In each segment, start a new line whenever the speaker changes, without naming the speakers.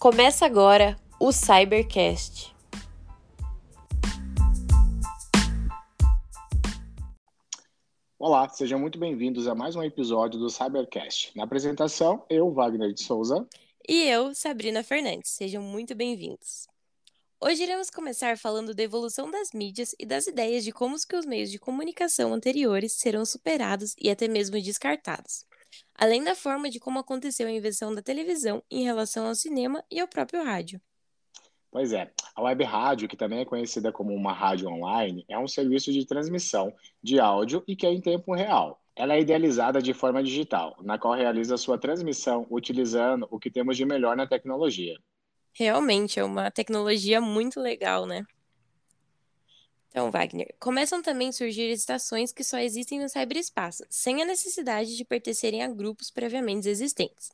Começa agora o Cybercast.
Olá, sejam muito bem-vindos a mais um episódio do Cybercast. Na apresentação, eu, Wagner de Souza.
E eu, Sabrina Fernandes. Sejam muito bem-vindos. Hoje iremos começar falando da evolução das mídias e das ideias de como que os meios de comunicação anteriores serão superados e até mesmo descartados, além da forma de como aconteceu a invenção da televisão em relação ao cinema e ao próprio rádio.
Pois é, a web rádio, que também é conhecida como uma rádio online, é um serviço de transmissão de áudio e que é em tempo real. Ela é idealizada de forma digital, na qual realiza sua transmissão utilizando o que temos de melhor na tecnologia.
Realmente é uma tecnologia muito legal, né? Então, Wagner, começam também a surgir estações que só existem no cyberespaço, sem a necessidade de pertencerem a grupos previamente existentes.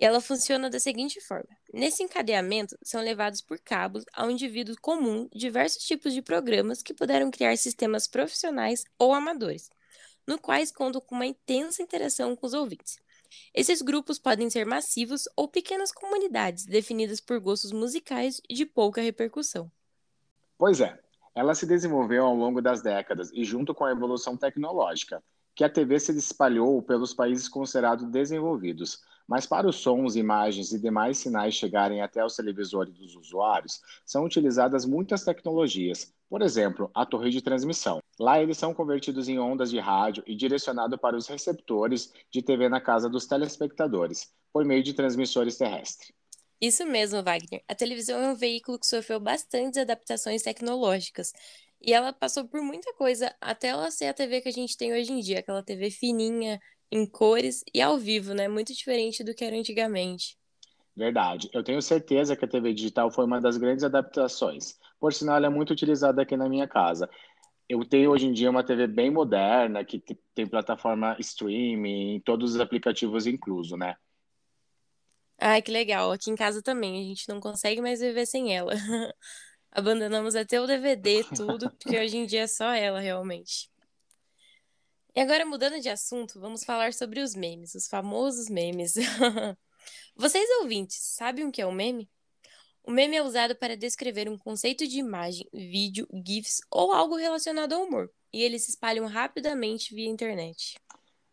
E ela funciona da seguinte forma: nesse encadeamento, são levados por cabos ao indivíduo comum diversos tipos de programas que puderam criar sistemas profissionais ou amadores, no quais contam com uma intensa interação com os ouvintes. Esses grupos podem ser massivos ou pequenas comunidades definidas por gostos musicais de pouca repercussão.
Pois é, ela se desenvolveu ao longo das décadas e junto com a evolução tecnológica, que a TV se espalhou pelos países considerados desenvolvidos, mas para os sons, imagens e demais sinais chegarem até os televisores dos usuários, são utilizadas muitas tecnologias, por exemplo, a torre de transmissão. Lá eles são convertidos em ondas de rádio e direcionados para os receptores de TV na casa dos telespectadores, por meio de transmissores terrestres.
Isso mesmo, Wagner. A televisão é um veículo que sofreu bastantes adaptações tecnológicas. E ela passou por muita coisa até ela ser a TV que a gente tem hoje em dia, aquela TV fininha, em cores e ao vivo, né? Muito diferente do que era antigamente.
Verdade. Eu tenho certeza que a TV digital foi uma das grandes adaptações. Por sinal, ela é muito utilizada aqui na minha casa. Eu tenho hoje em dia uma TV bem moderna, que tem plataforma streaming, todos os aplicativos incluso, né?
Ai, que legal. Aqui em casa também, a gente não consegue mais viver sem ela. Abandonamos até o DVD, tudo, porque hoje em dia é só ela, realmente. E agora, mudando de assunto, vamos falar sobre os memes, os famosos memes. Vocês ouvintes, sabem o que é um meme? O meme é usado para descrever um conceito de imagem, vídeo, GIFs ou algo relacionado ao humor, e eles se espalham rapidamente via internet.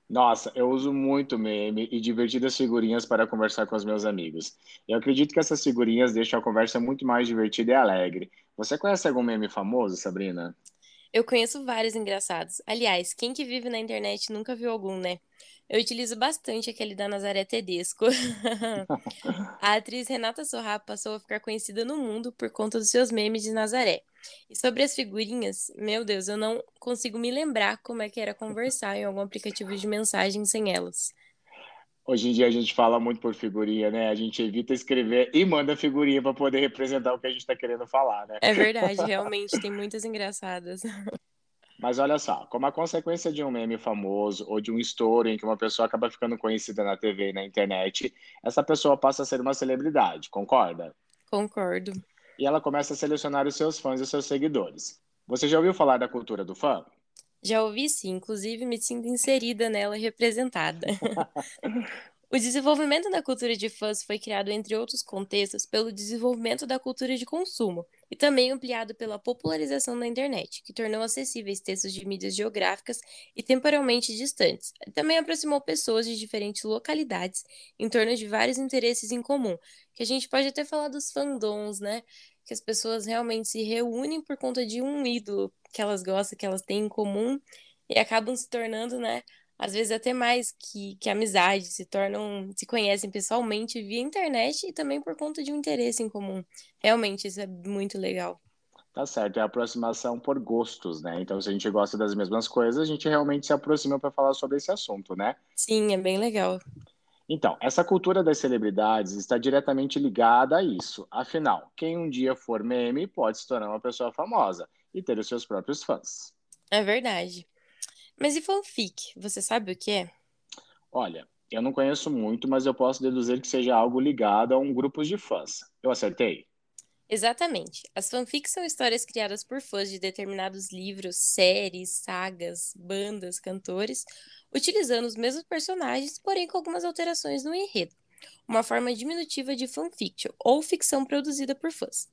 Nossa, eu uso muito meme e divertidas figurinhas para conversar com os meus amigos. Eu acredito que essas figurinhas deixam a conversa muito mais divertida e alegre. Você conhece algum meme famoso, Sabrina?
Eu conheço vários engraçados. Aliás, quem que vive na internet nunca viu algum, né? Eu utilizo bastante aquele da Nazaré Tedesco. a atriz Renata Sorra passou a ficar conhecida no mundo por conta dos seus memes de Nazaré. E sobre as figurinhas, meu Deus, eu não consigo me lembrar como é que era conversar em algum aplicativo de mensagem sem elas.
Hoje em dia a gente fala muito por figurinha, né? A gente evita escrever e manda figurinha para poder representar o que a gente está querendo falar, né?
É verdade, realmente tem muitas engraçadas.
Mas olha só, como a consequência de um meme famoso ou de um estouro em que uma pessoa acaba ficando conhecida na TV e na internet, essa pessoa passa a ser uma celebridade, concorda?
Concordo.
E ela começa a selecionar os seus fãs e os seus seguidores. Você já ouviu falar da cultura do fã?
Já ouvi sim, inclusive me sinto inserida nela e representada. o desenvolvimento da cultura de fãs foi criado, entre outros contextos, pelo desenvolvimento da cultura de consumo e também ampliado pela popularização da internet, que tornou acessíveis textos de mídias geográficas e temporalmente distantes. Também aproximou pessoas de diferentes localidades em torno de vários interesses em comum, que a gente pode até falar dos fandoms, né? Que as pessoas realmente se reúnem por conta de um ídolo, que elas gostam, que elas têm em comum, e acabam se tornando, né? Às vezes até mais que, que amizade, se tornam, se conhecem pessoalmente via internet e também por conta de um interesse em comum. Realmente, isso é muito legal.
Tá certo, é a aproximação por gostos, né? Então, se a gente gosta das mesmas coisas, a gente realmente se aproxima para falar sobre esse assunto, né?
Sim, é bem legal.
Então, essa cultura das celebridades está diretamente ligada a isso. Afinal, quem um dia for meme pode se tornar uma pessoa famosa e ter os seus próprios fãs.
É verdade. Mas e fanfic? Você sabe o que é?
Olha, eu não conheço muito, mas eu posso deduzir que seja algo ligado a um grupo de fãs. Eu acertei?
Exatamente. As fanfics são histórias criadas por fãs de determinados livros, séries, sagas, bandas, cantores, utilizando os mesmos personagens, porém com algumas alterações no enredo. uma forma diminutiva de fanfiction, ou ficção produzida por fãs.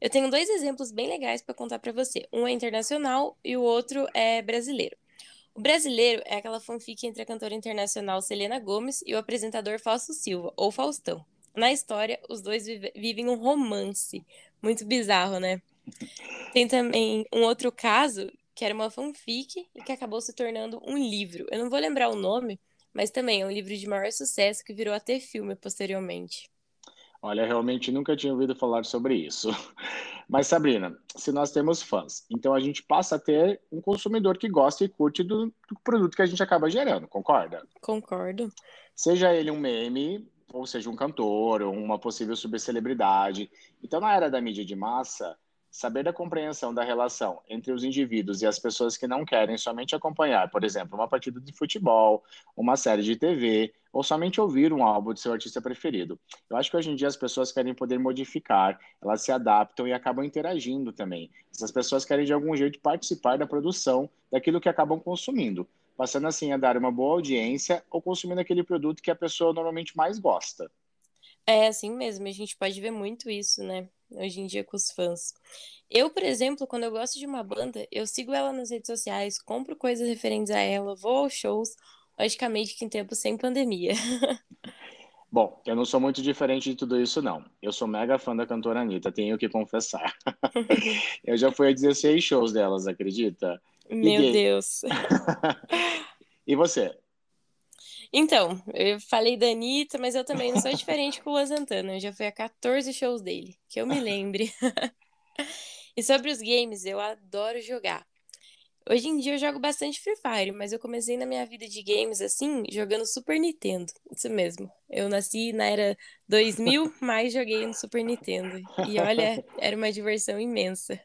Eu tenho dois exemplos bem legais para contar para você. Um é internacional e o outro é brasileiro. O brasileiro é aquela fanfic entre a cantora internacional Selena Gomes e o apresentador Fausto Silva, ou Faustão. Na história, os dois vive vivem um romance. Muito bizarro, né? Tem também um outro caso que era uma fanfic e que acabou se tornando um livro. Eu não vou lembrar o nome, mas também é um livro de maior sucesso que virou até filme posteriormente.
Olha, realmente nunca tinha ouvido falar sobre isso. Mas, Sabrina, se nós temos fãs, então a gente passa a ter um consumidor que gosta e curte do, do produto que a gente acaba gerando, concorda?
Concordo.
Seja ele um meme, ou seja um cantor, ou uma possível subcelebridade. Então, na era da mídia de massa, Saber da compreensão da relação entre os indivíduos e as pessoas que não querem somente acompanhar, por exemplo, uma partida de futebol, uma série de TV, ou somente ouvir um álbum de seu artista preferido. Eu acho que hoje em dia as pessoas querem poder modificar, elas se adaptam e acabam interagindo também. Essas pessoas querem de algum jeito participar da produção daquilo que acabam consumindo, passando assim a dar uma boa audiência ou consumindo aquele produto que a pessoa normalmente mais gosta.
É assim mesmo, a gente pode ver muito isso, né? hoje em dia com os fãs. Eu, por exemplo, quando eu gosto de uma banda, eu sigo ela nas redes sociais, compro coisas referentes a ela, vou aos shows, logicamente que em tempos sem pandemia.
Bom, eu não sou muito diferente de tudo isso, não. Eu sou mega fã da cantora Anitta, tenho que confessar. eu já fui a 16 shows delas, acredita?
Meu Deus.
e você?
Então, eu falei da Anitta, mas eu também não sou diferente com o Santana. Eu já fui a 14 shows dele, que eu me lembre. e sobre os games, eu adoro jogar. Hoje em dia eu jogo bastante Free Fire, mas eu comecei na minha vida de games assim, jogando Super Nintendo. Isso mesmo. Eu nasci na era 2000, mas joguei no Super Nintendo. E olha, era uma diversão imensa.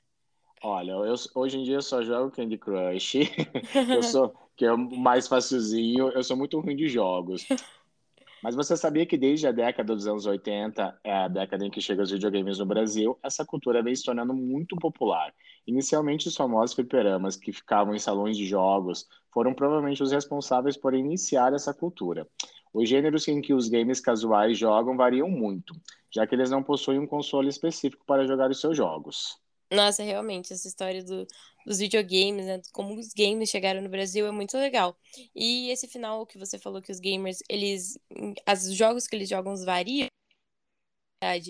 Olha, eu, hoje em dia eu só jogo Candy Crush. eu sou que é o mais facilzinho. Eu sou muito ruim de jogos. Mas você sabia que desde a década dos anos 80, é a década em que chegam os videogames no Brasil, essa cultura vem se tornando muito popular. Inicialmente, os famosos fliperamas que ficavam em salões de jogos foram provavelmente os responsáveis por iniciar essa cultura. Os gêneros em que os games casuais jogam variam muito, já que eles não possuem um console específico para jogar os seus jogos.
Nossa, realmente, essa história do, dos videogames, né? Como os games chegaram no Brasil é muito legal. E esse final que você falou que os gamers, eles. Os jogos que eles jogam variam.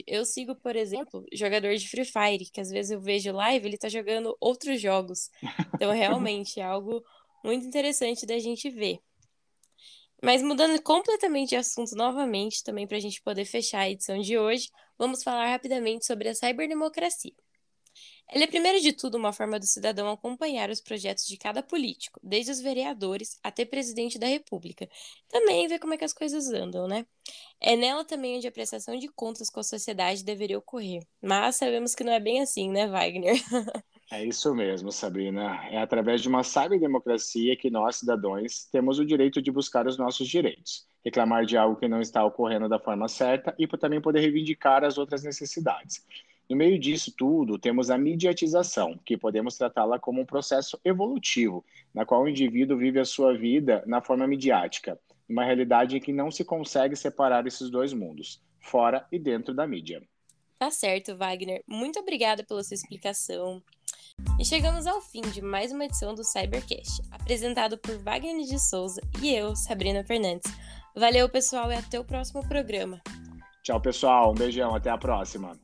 Eu sigo, por exemplo, jogador de Free Fire, que às vezes eu vejo live, ele tá jogando outros jogos. Então, realmente, é algo muito interessante da gente ver. Mas mudando completamente de assunto novamente, também para a gente poder fechar a edição de hoje, vamos falar rapidamente sobre a ciberdemocracia. Ela é, primeiro de tudo, uma forma do cidadão acompanhar os projetos de cada político, desde os vereadores até presidente da República. Também ver como é que as coisas andam, né? É nela também onde a prestação de contas com a sociedade deveria ocorrer. Mas sabemos que não é bem assim, né, Wagner?
É isso mesmo, Sabrina. É através de uma cyberdemocracia que nós, cidadãos, temos o direito de buscar os nossos direitos, reclamar de algo que não está ocorrendo da forma certa e também poder reivindicar as outras necessidades. No meio disso tudo, temos a mediatização, que podemos tratá-la como um processo evolutivo, na qual o indivíduo vive a sua vida na forma midiática, uma realidade em que não se consegue separar esses dois mundos, fora e dentro da mídia.
Tá certo, Wagner. Muito obrigada pela sua explicação. E chegamos ao fim de mais uma edição do Cybercast, apresentado por Wagner de Souza e eu, Sabrina Fernandes. Valeu, pessoal, e até o próximo programa.
Tchau, pessoal. Um beijão. Até a próxima.